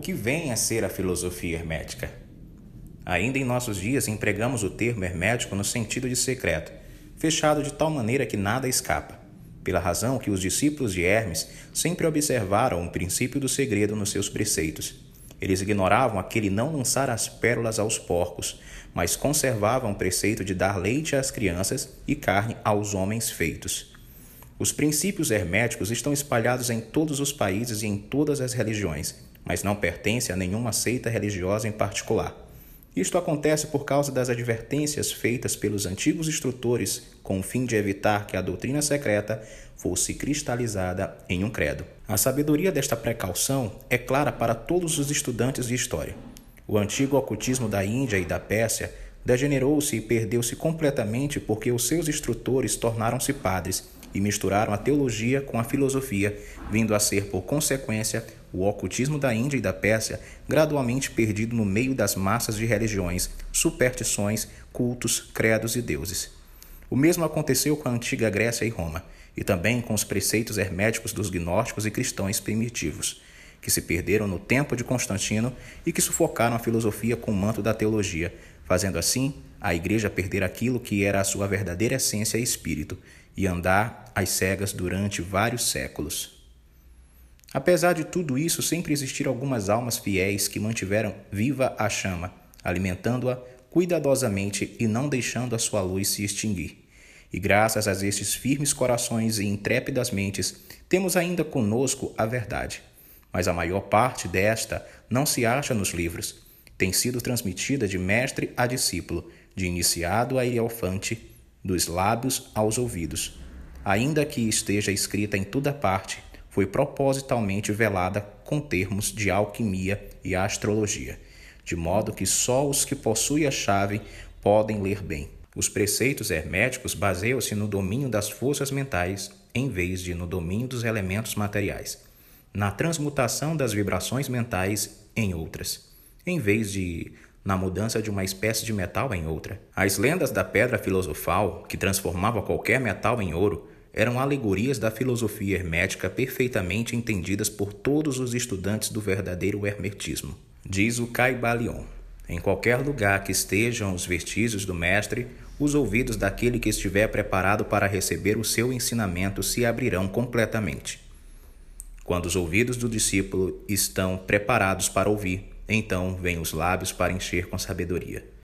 Que vem a ser a filosofia hermética? Ainda em nossos dias empregamos o termo hermético no sentido de secreto, fechado de tal maneira que nada escapa, pela razão que os discípulos de Hermes sempre observaram o princípio do segredo nos seus preceitos. Eles ignoravam aquele não lançar as pérolas aos porcos, mas conservavam o preceito de dar leite às crianças e carne aos homens feitos. Os princípios herméticos estão espalhados em todos os países e em todas as religiões, mas não pertencem a nenhuma seita religiosa em particular. Isto acontece por causa das advertências feitas pelos antigos instrutores com o fim de evitar que a doutrina secreta fosse cristalizada em um credo. A sabedoria desta precaução é clara para todos os estudantes de história. O antigo ocultismo da Índia e da Pérsia degenerou-se e perdeu-se completamente porque os seus instrutores tornaram-se padres e misturaram a teologia com a filosofia, vindo a ser, por consequência, o ocultismo da Índia e da Pérsia gradualmente perdido no meio das massas de religiões, superstições, cultos, credos e deuses. O mesmo aconteceu com a antiga Grécia e Roma, e também com os preceitos herméticos dos gnósticos e cristãos primitivos, que se perderam no tempo de Constantino e que sufocaram a filosofia com o manto da teologia, fazendo assim a igreja perder aquilo que era a sua verdadeira essência e espírito, e andar às cegas durante vários séculos. Apesar de tudo isso, sempre existiram algumas almas fiéis que mantiveram viva a chama, alimentando-a cuidadosamente e não deixando a sua luz se extinguir. E graças a estes firmes corações e intrépidas mentes, temos ainda conosco a verdade. Mas a maior parte desta não se acha nos livros. Tem sido transmitida de mestre a discípulo, de iniciado a elefante, dos lábios aos ouvidos. Ainda que esteja escrita em toda parte, foi propositalmente velada com termos de alquimia e astrologia, de modo que só os que possuem a chave podem ler bem. Os preceitos herméticos baseiam-se no domínio das forças mentais em vez de no domínio dos elementos materiais, na transmutação das vibrações mentais em outras, em vez de na mudança de uma espécie de metal em outra. As lendas da pedra filosofal, que transformava qualquer metal em ouro, eram alegorias da filosofia hermética perfeitamente entendidas por todos os estudantes do verdadeiro hermetismo. Diz o Caibalion. Em qualquer lugar que estejam os vestígios do Mestre, os ouvidos daquele que estiver preparado para receber o seu ensinamento se abrirão completamente. Quando os ouvidos do discípulo estão preparados para ouvir, então vêm os lábios para encher com sabedoria.